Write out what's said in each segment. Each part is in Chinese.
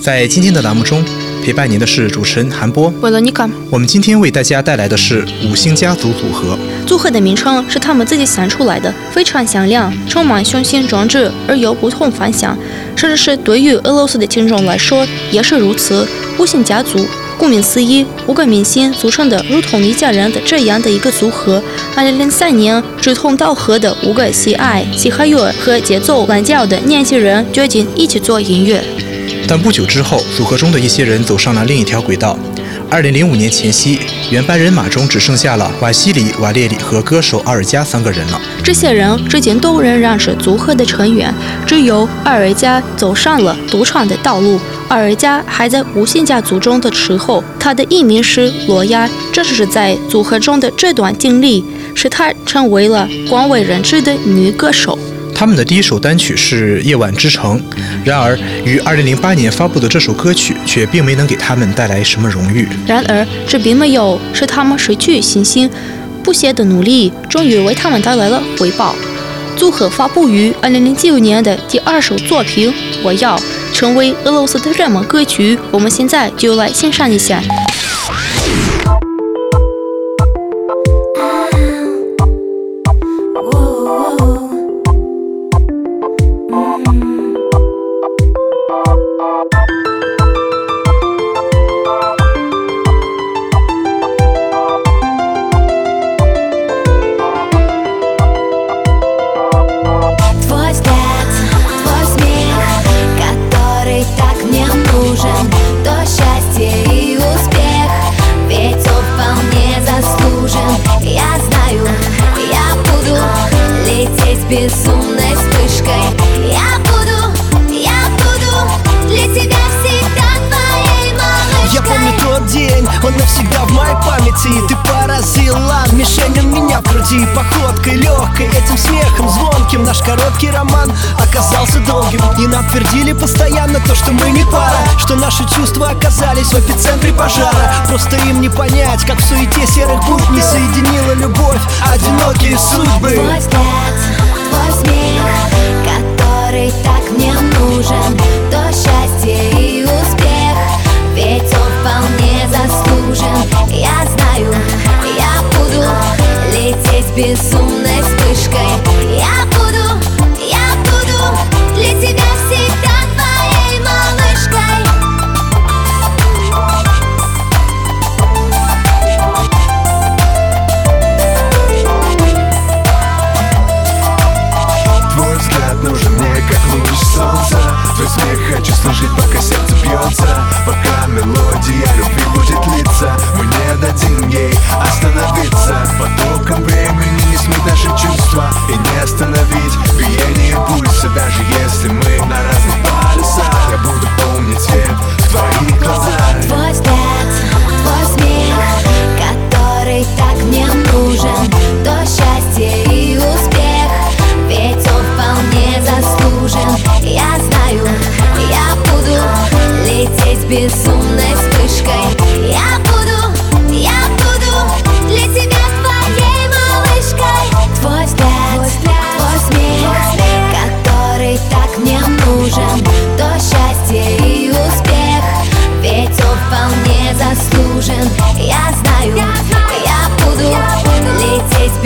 在今天的栏目中，陪伴您的是主持人韩波。我们今天为大家带来的是五星家族组合。组合的名称是他们自己想出来的，非常响亮，充满雄心壮志，而又不同凡响。甚至是对于俄罗斯的听众来说也是如此。五星家族。顾名思义，五个明星组成的如同一家人的这样的一个组合。二零零三年，志同道合的五个喜爱嘻哈乐和节奏蓝调的年轻人决定一起做音乐。但不久之后，组合中的一些人走上了另一条轨道。2005年前夕，原班人马中只剩下了瓦西里、瓦列里和歌手阿尔加三个人了。这些人至今都仍然是组合的成员，只有阿尔加走上了独创的道路。阿尔加还在无限家族中的时候，他的艺名是罗亚。正是在组合中的这段经历，使他成为了广为人知的女歌手。他们的第一首单曲是《夜晚之城》，然而于2008年发布的这首歌曲却并没能给他们带来什么荣誉。然而，这并没有使他们失去信心，不懈的努力终于为他们带来了回报。组合发布于2009年的第二首作品《我要》成为俄罗斯的热门歌曲，我们现在就来欣赏一下。Роман оказался долгим. И нам твердили постоянно то, что мы не пара. Что наши чувства оказались в эпицентре пожара. Просто им не понять, как в суете серых букв Не соединила любовь одинокие судьбы. Твой взгляд, твой смех, который так мне нужен. То счастье и успех, ведь он вполне заслужен. Я знаю, я буду лететь вспышкой слышит пока сердце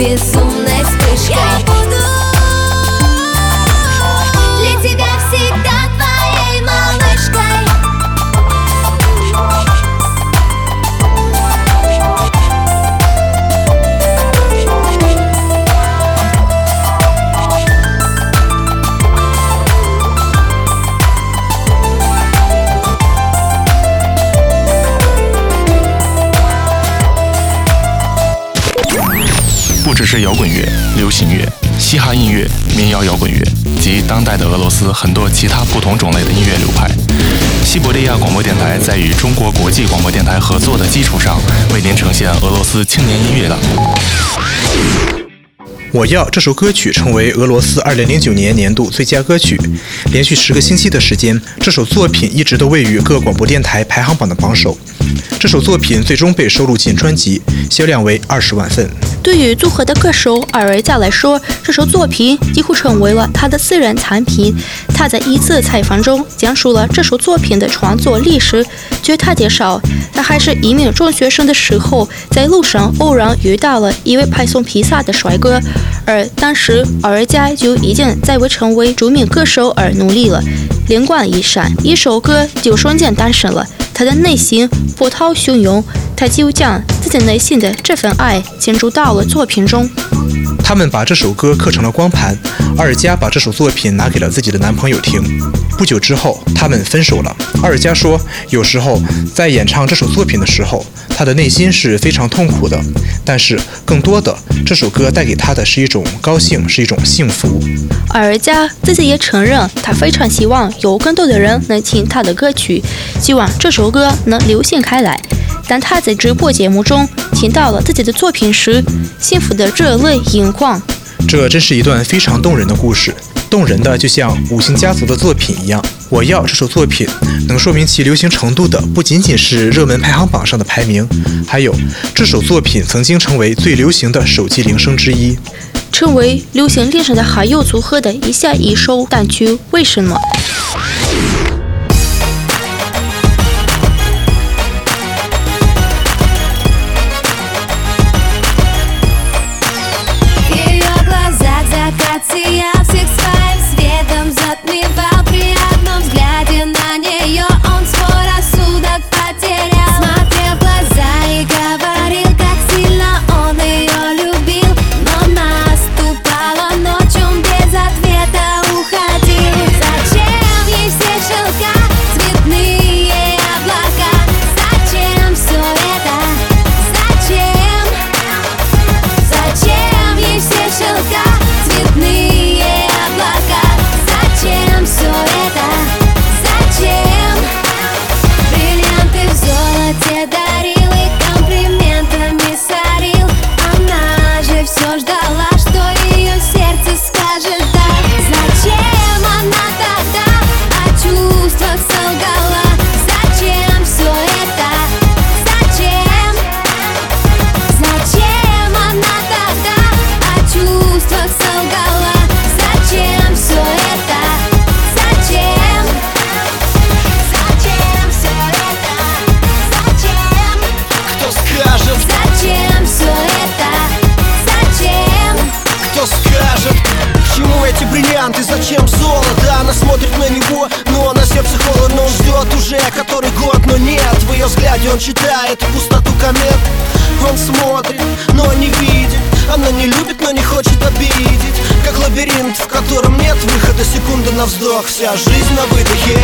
лететь безумной 是摇滚乐、流行乐、嘻哈音乐、民谣摇滚乐及当代的俄罗斯很多其他不同种类的音乐流派。西伯利亚广播电台在与中国国际广播电台合作的基础上，为您呈现俄罗斯青年音乐档。我要这首歌曲成为俄罗斯2009年年度最佳歌曲。连续十个星期的时间，这首作品一直都位于各广播电台排行榜的榜首。这首作品最终被收录进专辑，销量为二十万份。对于组合的歌手艾尔加来说，这首作品几乎成为了他的私人藏品。他在一次采访中讲述了这首作品的创作历史。据他介绍，他还是一名中学生的时候，在路上偶然遇到了一位派送披萨的帅哥，而当时艾尔加就已经在为成为著名歌手而努力了。灵光一闪，一首歌就瞬间诞生了。他的内心波涛汹涌，他就将自己内心的这份爱倾注到了作品中。他们把这首歌刻成了光盘，阿尔加把这首作品拿给了自己的男朋友听。不久之后，他们分手了。阿尔加说，有时候在演唱这首作品的时候，他的内心是非常痛苦的，但是更多的，这首歌带给他的是一种高兴，是一种幸福。阿尔加自己也承认，他非常希望有更多的人能听他的歌曲，希望这首歌能流行开来。当他在直播节目中听到了自己的作品时，幸福的热泪盈眶。这真是一段非常动人的故事，动人的就像五星家族的作品一样。我要这首作品能说明其流行程度的，不仅仅是热门排行榜上的排名，还有这首作品曾经成为最流行的手机铃声之一。成为流行历史的还有组合的一下一首单曲，为什么 он читает пустоту комет. Он смотрит, но не видит Она не любит, но не хочет обидеть. Как лабиринт, в котором нет выхода. Секунда на вздох, вся жизнь на выдохе.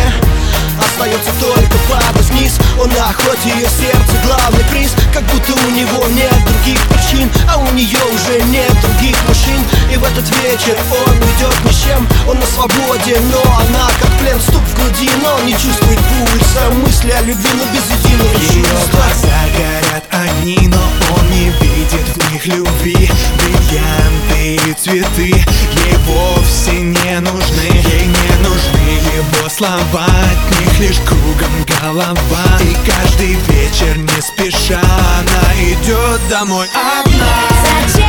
Остается только падать вниз Он на охоте, ее сердце. Главный приз Как будто у него нет других причин А у нее уже нет других мужчин И в этот вечер он уйдет ни с чем. Он на свободе, но она как плен. Стук в груди, но он не чувствует пульса. Мысли о любви, но без единого Ее глаза горят огни, но он не видит в них любви. Бриллианты и цветы ей вовсе не нужны. Ей не нужны его слова, от них лишь кругом голова. И каждый вечер не спеша она идет домой одна. Зачем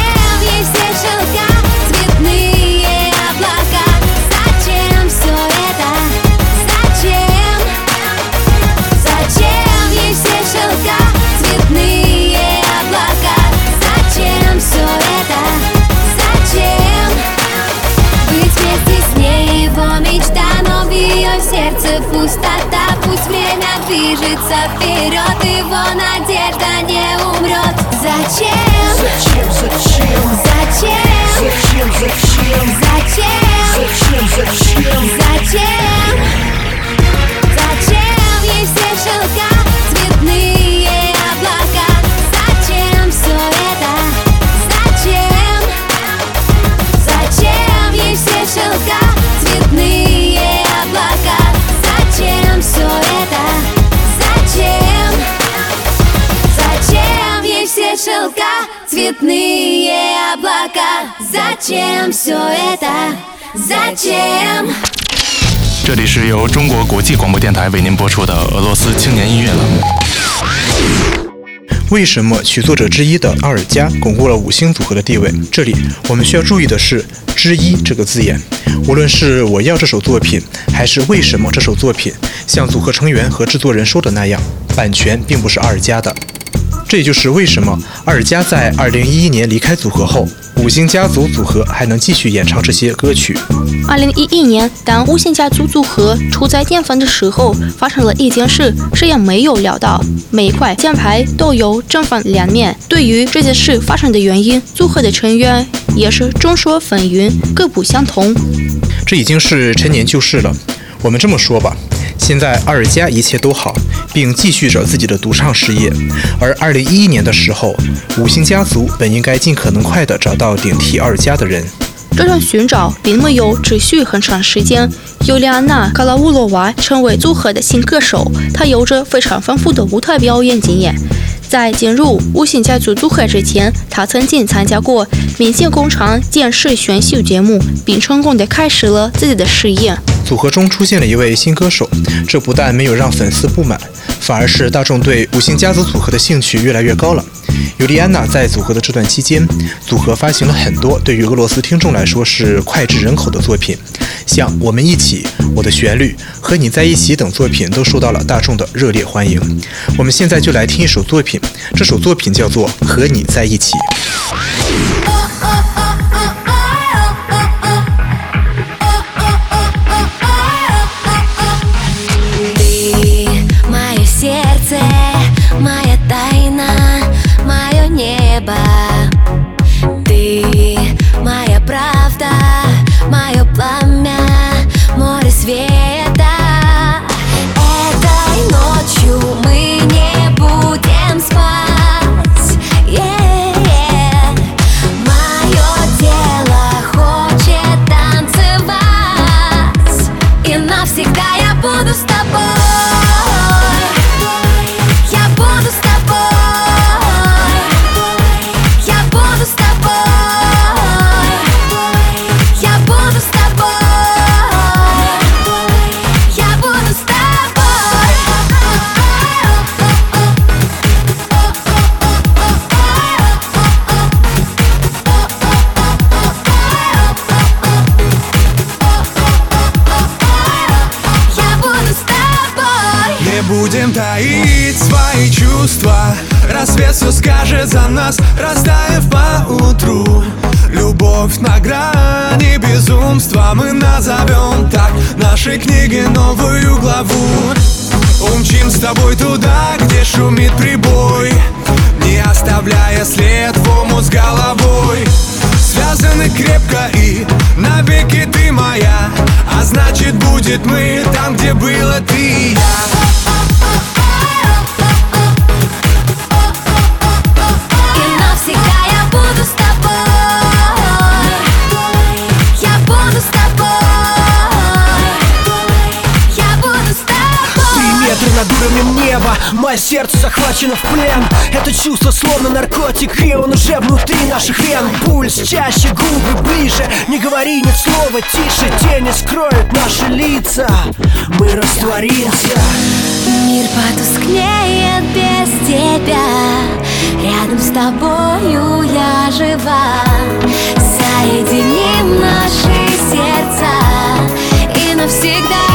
движется вперед, его надежда не умрет Зачем? Зачем, зачем, Зачем? зачем, зачем, Зачем? зачем, зачем? Зачем все это? Зачем? 这里是由中国国际广播电台为您播出的俄罗斯青年音乐了。为什么曲作者之一的阿尔加巩固了五星组合的地位？这里我们需要注意的是“之一”这个字眼。无论是我要这首作品，还是为什么这首作品，像组合成员和制作人说的那样，版权并不是阿尔加的。 这也就是为什么阿尔加在二零一一年离开组合后，五星家族组合还能继续演唱这些歌曲。二零一一年，当五星家族组合处在巅峰的时候，发生了一件事，谁也没有料到。每一块键盘都有正反两面。对于这件事发生的原因，组合的成员也是众说纷纭，各不相同。这已经是陈年旧事了。我们这么说吧。现在阿尔加一切都好，并继续着自己的独唱事业。而2011年的时候，五星家族本应该尽可能快地找到顶替阿尔加的人。这场寻找并没有持续很长时间。尤利安娜·卡拉乌洛娃成为组合的新歌手，她有着非常丰富的舞台表演经验。在进入五星家族组合之前，她曾经参加过《明星工厂》电视选秀节目，并成功地开始了自己的事业。组合中出现了一位新歌手，这不但没有让粉丝不满，反而是大众对五星家族组合的兴趣越来越高了。尤利安娜在组合的这段期间，组合发行了很多对于俄罗斯听众来说是脍炙人口的作品，像《我们一起》《我的旋律》和《你在一起》等作品都受到了大众的热烈欢迎。我们现在就来听一首作品，这首作品叫做《和你在一起》。Растаяв по утру Любовь на грани безумства. Мы назовем так нашей книги новую главу. Умчим с тобой туда, где шумит прибой Не оставляя след в омут с головой. Связаны крепко и навеки ты моя А значит будет мы там, где было ты. и я над уровнем неба Мое сердце захвачено в плен. Это чувство словно наркотик И он уже внутри наших вен. Пульс чаще, губы ближе. Не говори ни слова тише. Тени скроют наши лица. Мы растворимся. Мир потускнеет без тебя. Рядом с тобою я жива. Соединим наши сердца. И навсегда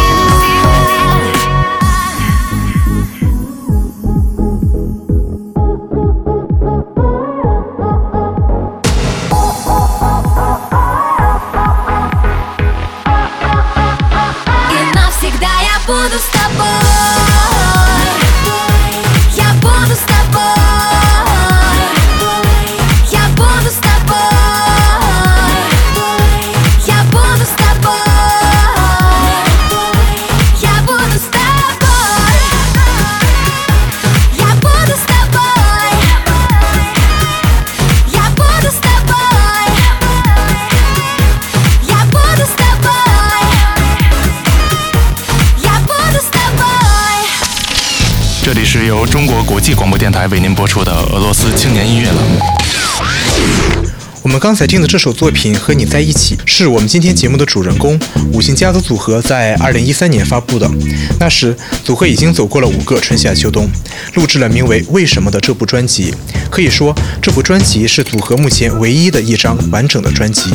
际广播电台为您播出的俄罗斯青年音乐栏目。我们刚才听的这首作品《和你在一起》是我们今天节目的主人公五星家族组合在二零一三年发布的。那时，组合已经走过了五个春夏秋冬，录制了名为《为什么》的这部专辑。可以说，这部专辑是组合目前唯一的一张完整的专辑。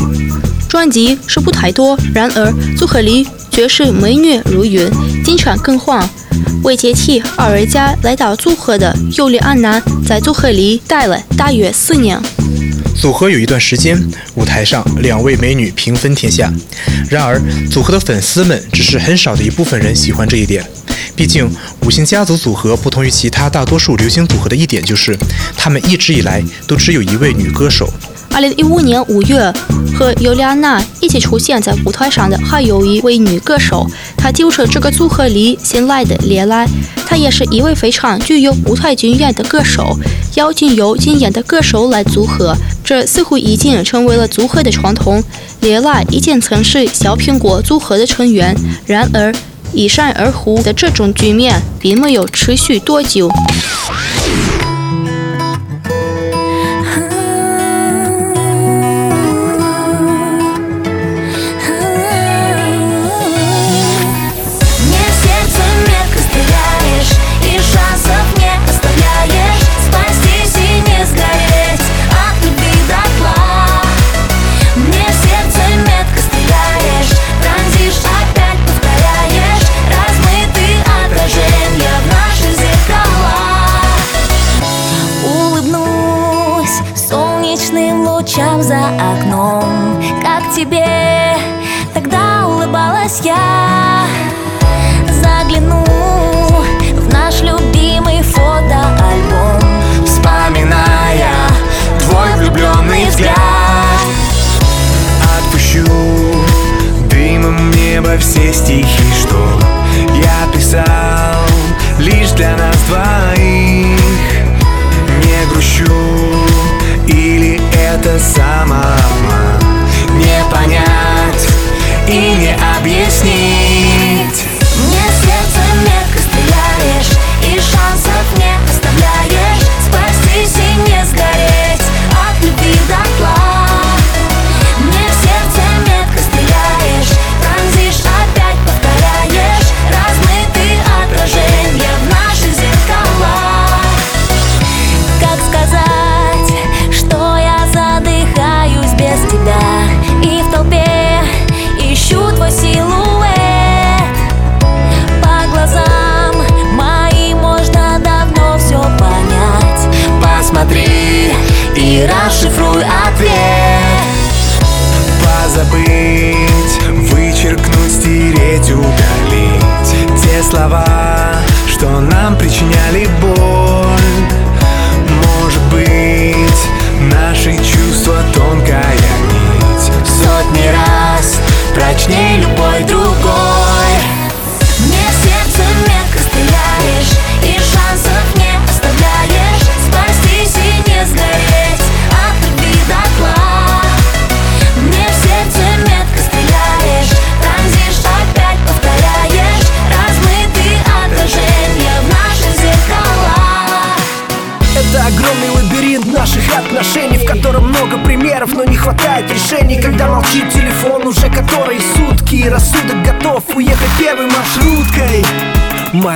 专辑是不太多，然而组合里却是美女如云，经常更换。为接替二家来到组合的尤里安娜，在组合里待了大约四年。组合有一段时间，舞台上两位美女平分天下。然而，组合的粉丝们只是很少的一部分人喜欢这一点。毕竟，五星家族组合不同于其他大多数流行组合的一点就是，他们一直以来都只有一位女歌手。二零一五年五月，和尤莉安娜一起出现在舞台上的还有一位女歌手，她就是这个组合里新来的列莱。她也是一位非常具有舞台经验的歌手，邀请有经验的歌手来组合，这似乎已经成为了组合的传统。列莱以前曾是小苹果组合的成员，然而一闪而忽的这种局面并没有持续多久。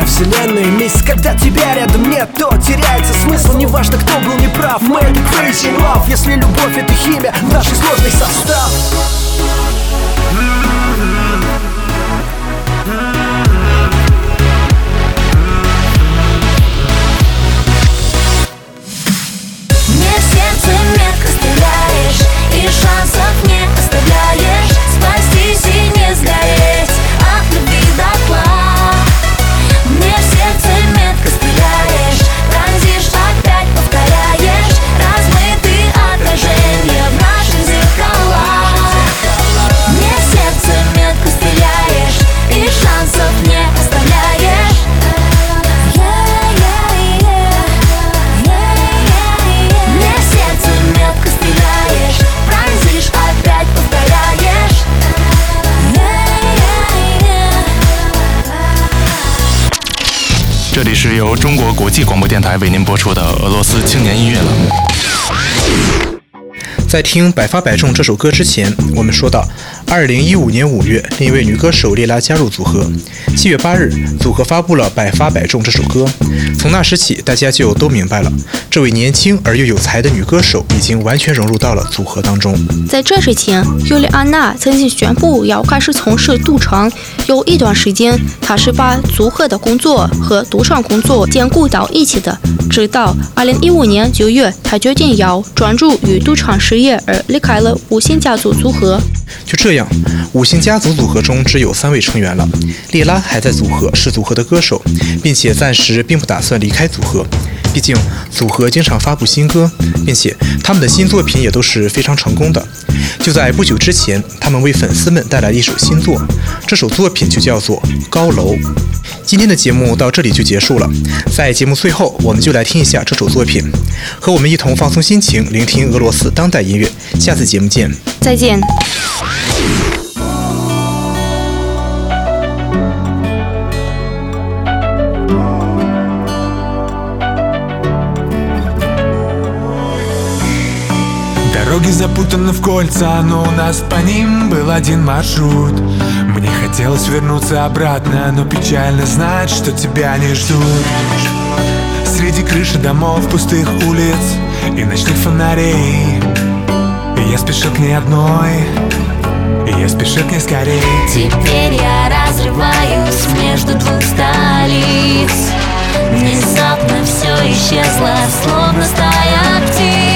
Моя вселенная месяц, когда тебя рядом нет, то теряется смысл. Неважно, кто был неправ, мы crazy love. Если любовь это химия, наш сложный состав 际广播电台为您播出的俄罗斯青年音乐栏目。在听《百发百中》这首歌之前，我们说到，二零一五年五月，另一位女歌手列拉加入组合。七月八日，组合发布了《百发百中》这首歌。从那时起，大家就都明白了，这位年轻而又有才的女歌手已经完全融入到了组合当中。在这之前，尤里安娜曾经宣布要开始从事赌场，有一段时间，她是把组合的工作和赌场工作兼顾到一起的。直到二零一五年九月，她决定要专注于赌场事业而离开了五星家族组合。就这样，五星家族组合中只有三位成员了。列拉还在组合，是组合的歌手，并且暂时并不打算离开组合。毕竟组合经常发布新歌，并且他们的新作品也都是非常成功的。就在不久之前，他们为粉丝们带来了一首新作，这首作品就叫做《高楼》。今天的节目到这里就结束了，在节目最后，我们就来听一下这首作品，和我们一同放松心情，聆听俄罗斯当代音乐。下次节目见，再见。Дороги запутаны в кольца, но у нас по ним был один маршрут. Мне хотелось вернуться обратно, но печально знать, что тебя не ждут. Среди крыши домов, пустых улиц и ночных фонарей. Я спешил к ней одной, я спешил к ней скорей. Теперь я разрываюсь между двух столиц. Внезапно все исчезло, словно стая птиц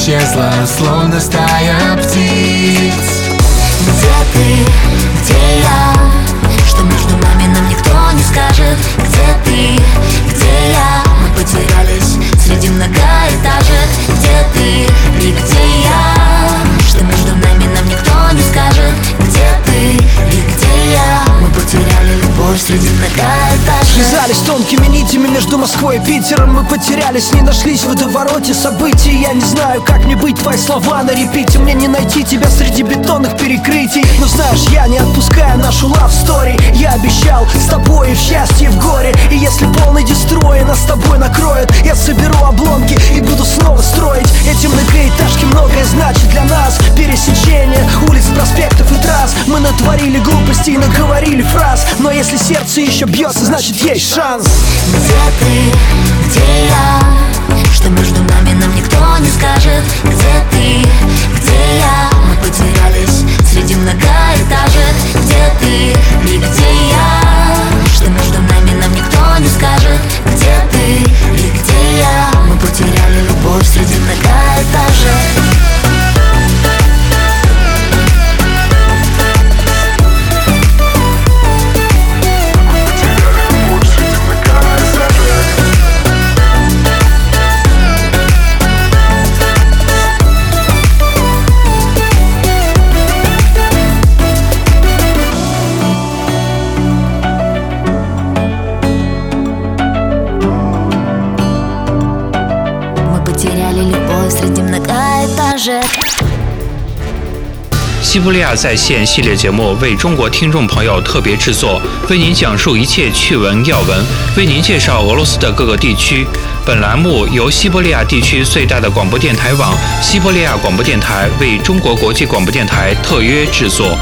все исчезло, словно стая птиц. Где ты, где я? Что между нами нам никто не скажет. Где ты, где я? Мы потерялись среди многоэтажек. Где ты? И где я? Что между нами нам никто не скажет. Где ты? И где я? Мы потеряли любовь среди многоэтажек Связались тонкими нитями между Москвой и Питером. Мы потерялись, не нашлись в водовороте событий. Я не знаю, как мне быть, твои слова на репите. Мне не найти тебя среди бетонных перекрытий. Но знаешь, я не отпускаю нашу love story. Я обещал с тобой и в счастье, и в горе. И если полный дестрой нас с тобой накроет Я соберу обломки и буду снова строить. Эти многоэтажки многое значит для нас. Пересечение улиц, проспектов и трасс. Мы натворили глупостей и наговорили фраз. Но если сердце еще бьется, значит есть шанс Где ты, где я? Что между нами нам никто не скажет. Где ты, где я? Мы потерялись среди многоэтажек. Где ты? И где я? Что между нами нам никто не скажет. Где ты? И где я? Мы потеряли любовь среди многоэтажек 西伯利亚在线系列节目为中国听众朋友特别制作，为您讲述一切趣闻要闻，为您介绍俄罗斯的各个地区。本栏目由西伯利亚地区最大的广播电台网——西伯利亚广播电台为中国国际广播电台特约制作。